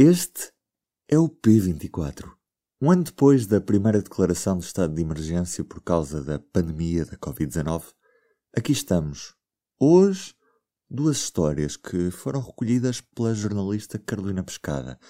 Este é o P24. Um ano depois da primeira declaração de estado de emergência por causa da pandemia da Covid-19, aqui estamos. Hoje, duas histórias que foram recolhidas pela jornalista Carolina Pescada.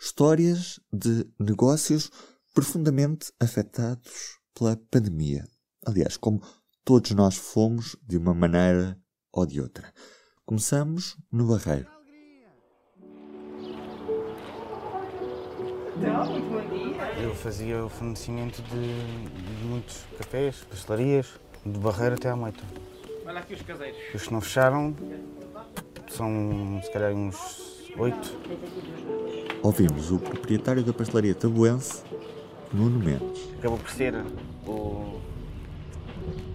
Histórias de negócios profundamente afetados pela pandemia. Aliás, como todos nós fomos de uma maneira ou de outra. Começamos no Barreiro. Então, muito bom dia. Eu fazia o fornecimento de, de muitos cafés, pastelarias, de Barreiro até à Moita. Olha aqui os caseiros. Os que não fecharam são se calhar uns oito. Ouvimos o proprietário da pastelaria tabuense, Nuno Mendes. Acabou por ser o,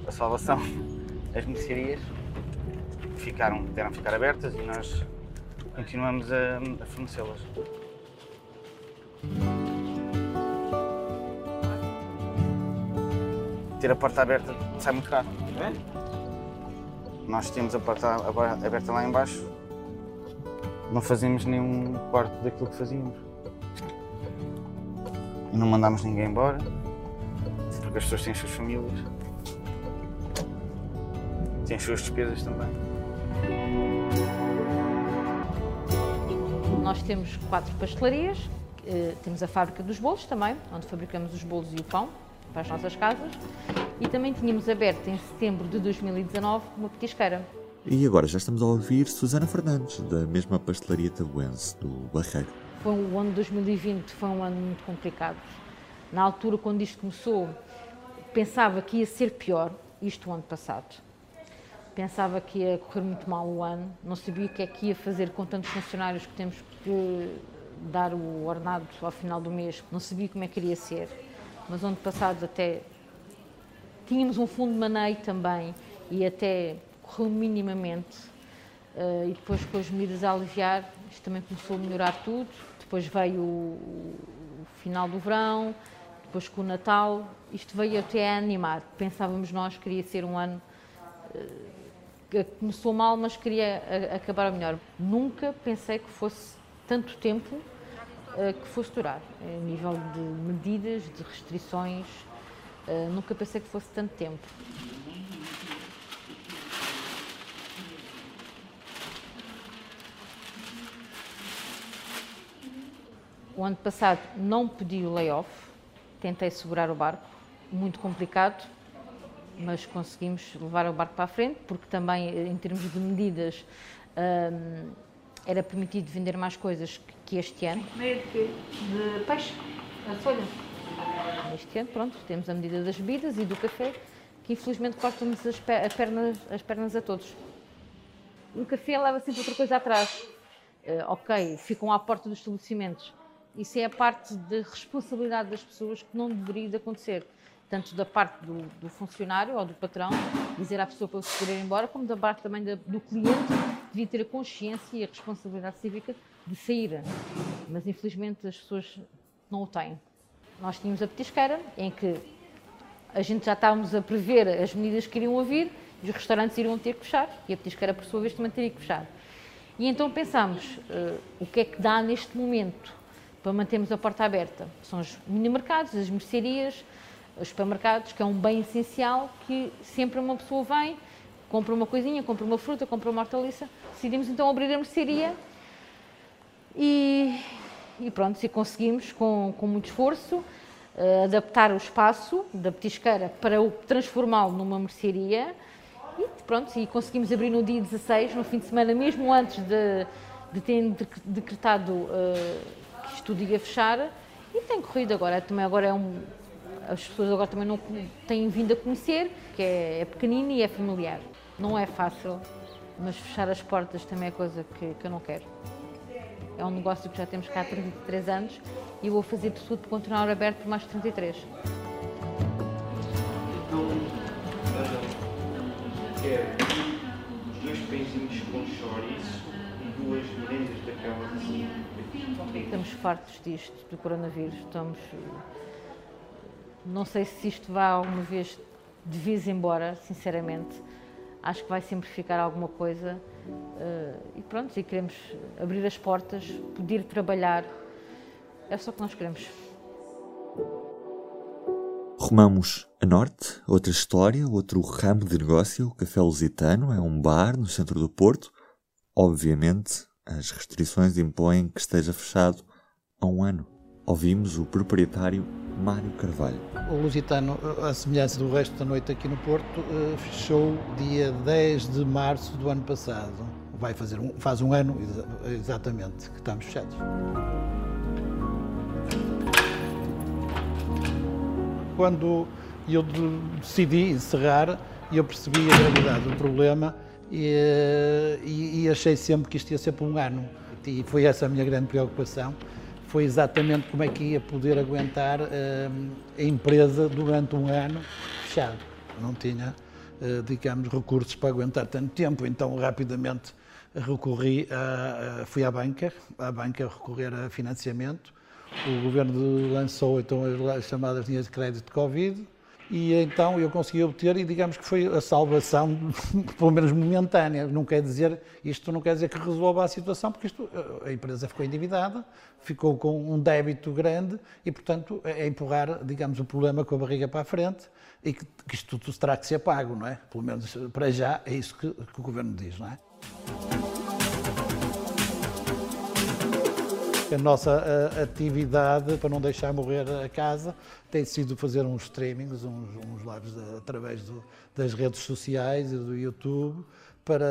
a salvação. As mercearias ficaram, puderam ficar abertas e nós continuamos a, a fornecê-las. Ter a porta aberta sai muito caro. É? Nós temos a porta aberta lá embaixo, não fazemos nenhum quarto daquilo que fazíamos. E não mandámos ninguém embora, porque as pessoas têm as suas famílias, têm as suas despesas também. Nós temos quatro pastelarias, eh, temos a fábrica dos bolos também, onde fabricamos os bolos e o pão para as nossas casas, e também tínhamos aberto em setembro de 2019 uma petisqueira. E agora já estamos a ouvir Susana Fernandes, da mesma pastelaria tabuense, do Barreiro. Foi o ano de 2020 foi um ano muito complicado. Na altura, quando isto começou, pensava que ia ser pior, isto o ano passado. Pensava que ia correr muito mal o ano, não sabia o que é que ia fazer com tantos funcionários que temos que dar o ordenado ao final do mês, não sabia como é que iria ser. Mas ano passado até tínhamos um fundo de maneio também e até correu minimamente. Uh, e depois com as medidas a aliviar, isto também começou a melhorar tudo. Depois veio o, o final do verão, depois com o Natal, isto veio até a animar. Pensávamos nós que iria ser um ano uh, que começou mal, mas queria a, acabar melhor. Nunca pensei que fosse tanto tempo uh, que fosse durar, a nível de medidas, de restrições. nunca pensei que fosse tanto tempo. O ano passado não pedi o layoff, tentei segurar o barco, muito complicado, mas conseguimos levar o barco para a frente, porque também, em termos de medidas, hum, era permitido vender mais coisas que este ano. Meio de quê? De peixe? A folha? Este ano, pronto, temos a medida das bebidas e do café, que infelizmente cortam-nos as, pe- as pernas, as pernas a todos. O café leva sempre outra coisa atrás. Eh, ok, ficam à porta dos estabelecimentos. Isso é a parte da responsabilidade das pessoas que não deveria de acontecer. Tanto da parte do, do funcionário ou do patrão, dizer à pessoa para se poder ir embora, como da parte também da- do cliente, devia ter a consciência e a responsabilidade cívica de sair. Mas infelizmente as pessoas não o têm. Nós tínhamos a petisqueira, em que a gente já estávamos a prever as medidas que iriam e os restaurantes iriam ter que fechar e a petisqueira, por sua vez, também teria que fechar. E então pensámos, eh, o que é que dá neste momento para mantermos a porta aberta? São os mini-mercados, as mercearias, os supermercados, que é um bem essencial que sempre uma pessoa vem, compra uma coisinha, compra uma fruta, compra uma hortaliça. Decidimos então abrir a mercearia e, e pronto, e conseguimos, com, com muito esforço, eh, adaptar o espaço da petisqueira para o transformá-lo numa mercearia e pronto, e conseguimos abrir no dia 16, no fim de semana, mesmo antes de, de terem dec- decretado eh, tudo ia fechar e tem corrido agora, também agora é um, as pessoas agora também não têm vindo a conhecer, que é, é pequenino e é familiar. Não é fácil, mas fechar as portas também é coisa que, que eu não quero. é um negócio que já temos cá há 33 anos e vou fazer tudo para continuar aberto por mais 33. Então, quero dois pãezinhos com chouriço e duas merendas daquelas assim. Estamos fartos disto, do coronavírus. Estamos. Não sei se isto vai alguma vez de vez embora, sinceramente. Acho que vai sempre ficar alguma coisa. eh, e pronto, e queremos abrir as portas, poder trabalhar. É só o que nós queremos. Rumamos a norte, outra história, outro ramo de negócio. O Café Lusitano é um bar no centro do Porto. Obviamente, as restrições impõem que esteja fechado há um ano. Ouvimos o proprietário Mário Carvalho. O Lusitano, à semelhança do resto da noite aqui no Porto, eh, fechou dia 10 de março do ano passado. Vai fazer um, faz um ano exa- exatamente que estamos fechados. Quando eu de- decidi encerrar, eu percebi a gravidade do problema e, eh, e- e achei sempre que isto ia ser por um ano. E foi essa a minha grande preocupação. Foi exatamente como é que ia poder aguentar eh, a empresa durante um ano fechado. Não tinha, eh, digamos, recursos para aguentar tanto tempo, então rapidamente recorri, a, fui à banca, à banca recorrer a financiamento. O governo lançou então as chamadas linhas de crédito de Covid e então eu consegui obter e digamos que foi a salvação, pelo menos momentânea. Não quer dizer, isto não quer dizer que resolva a situação, porque isto, eh, a empresa ficou endividada, ficou com um débito grande e, portanto, é empurrar, digamos, o problema com a barriga para a frente e que, que isto tudo terá que ser pago, não é? Pelo menos para já é isso que, que o governo diz, não é? A nossa eh, atividade, para não deixar morrer a casa, tem sido fazer uns streamings, uns, uns lives de- através do- das redes sociais e do YouTube, para,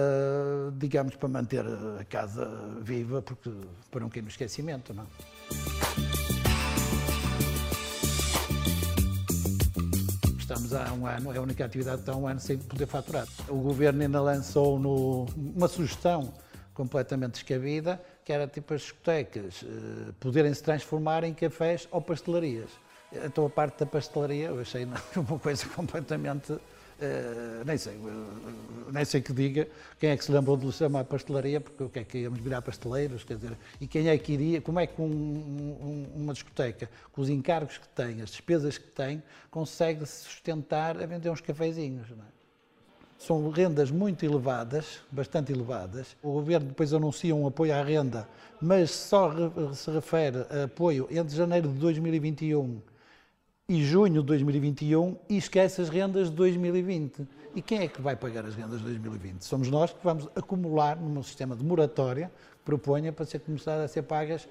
digamos, para manter a casa viva, porque para não cair no esquecimento, não é? Estamos há um ano, é a única atividade que está há um ano sem poder faturar. O governo ainda lançou no- uma sugestão completamente descabida, que era tipo as discotecas eh, poderem se transformar em cafés ou pastelarias. Então a parte da pastelaria eu achei uma coisa completamente, eh, nem sei, eh, nem sei que diga, quem é que se lembrou de chamar pastelaria, porque o que é que íamos virar pasteleiros, quer dizer, e quem é que iria, como é que um- um- uma discoteca, com os encargos que tem, as despesas que tem, consegue se sustentar a vender uns cafezinhos, não é? São rendas muito elevadas, bastante elevadas. O governo depois anuncia um apoio à renda, mas só se refere a apoio entre janeiro de 2021 e junho de 2021 e esquece as rendas de 2020. E quem é que vai pagar as rendas de 2020? Somos nós que vamos acumular num sistema de moratória que proponha para ser começar a ser pagas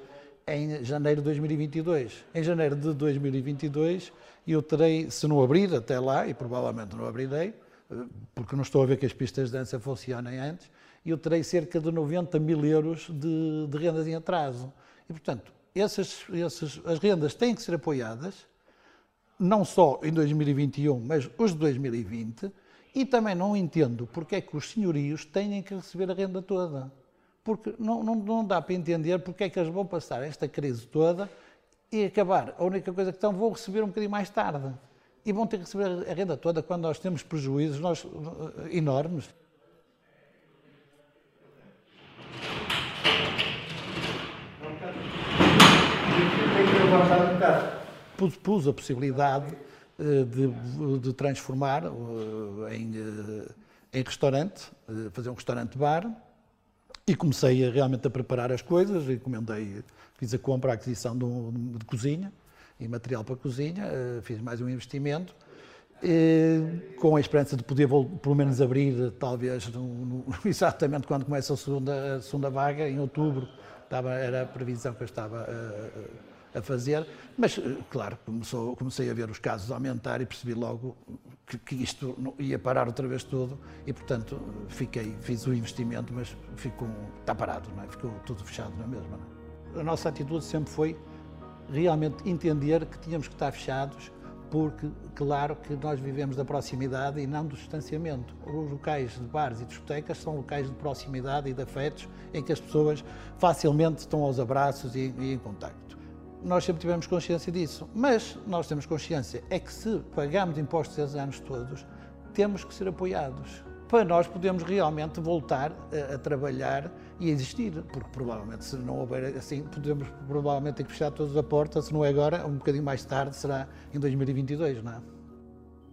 em janeiro de 2022. Em janeiro de 2022 eu terei, se não abrir até lá, e provavelmente não abrirei, porque não estou a ver que as pistas de dança funcionem antes, eu terei cerca de 90 mil euros de, de rendas em atraso. E, portanto, essas, essas, as rendas têm que ser apoiadas, não só em 2021, mas os de 2020, e também não entendo porque é que os senhorios têm que receber a renda toda. Porque não, não, não dá para entender porque é que eles vão passar esta crise toda e acabar. A única coisa que estão, vão receber um bocadinho mais tarde. E vão ter que receber a renda toda quando nós temos prejuízos nós, eh, enormes. Pus, a possibilidade eh, de, de transformar eh, em, em restaurante, fazer um restaurante-bar, e comecei a, realmente a preparar as coisas, encomendei, fiz a compra, a aquisição de, um- de cozinha e material para cozinha, eh, fiz mais um investimento, eh, com a esperança de poder pelo menos abrir, eh, talvez, no- no- exatamente quando começa a segunda, a segunda vaga, em outubro, estava, era a previsão que eu estava a- a fazer, mas, eh, claro, começou, comecei a ver os casos aumentar e percebi logo que, que isto não- ia parar outra vez tudo e, portanto, fiquei, fiz o investimento, mas ficou, está parado, não é? ficou tudo fechado na mesma. Não é? A nossa atitude sempre foi realmente entender que tínhamos que estar fechados porque, claro, que nós vivemos da proximidade e não do distanciamento. Os locais de bares e discotecas são locais de proximidade e de afetos em que as pessoas facilmente estão aos abraços e, e em contacto. Nós sempre tivemos consciência disso, mas nós temos consciência é que se pagamos impostos esses anos todos, temos que ser apoiados para nós podermos realmente voltar a, a, trabalhar e a existir, porque provavelmente se não houver assim, podemos provavelmente ter que fechar todas as portas, se não é agora, um bocadinho mais tarde, será em 2022, não é?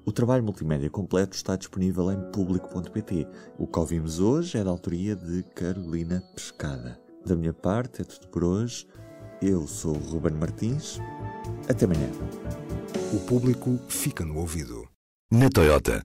O trabalho multimédia completo está disponível em público.pt. O que ouvimos hoje é da autoria de Carolina Pescada. Da minha parte é tudo por hoje. Eu sou o Ruben Martins. Até amanhã. O público fica no ouvido. Na Toyota,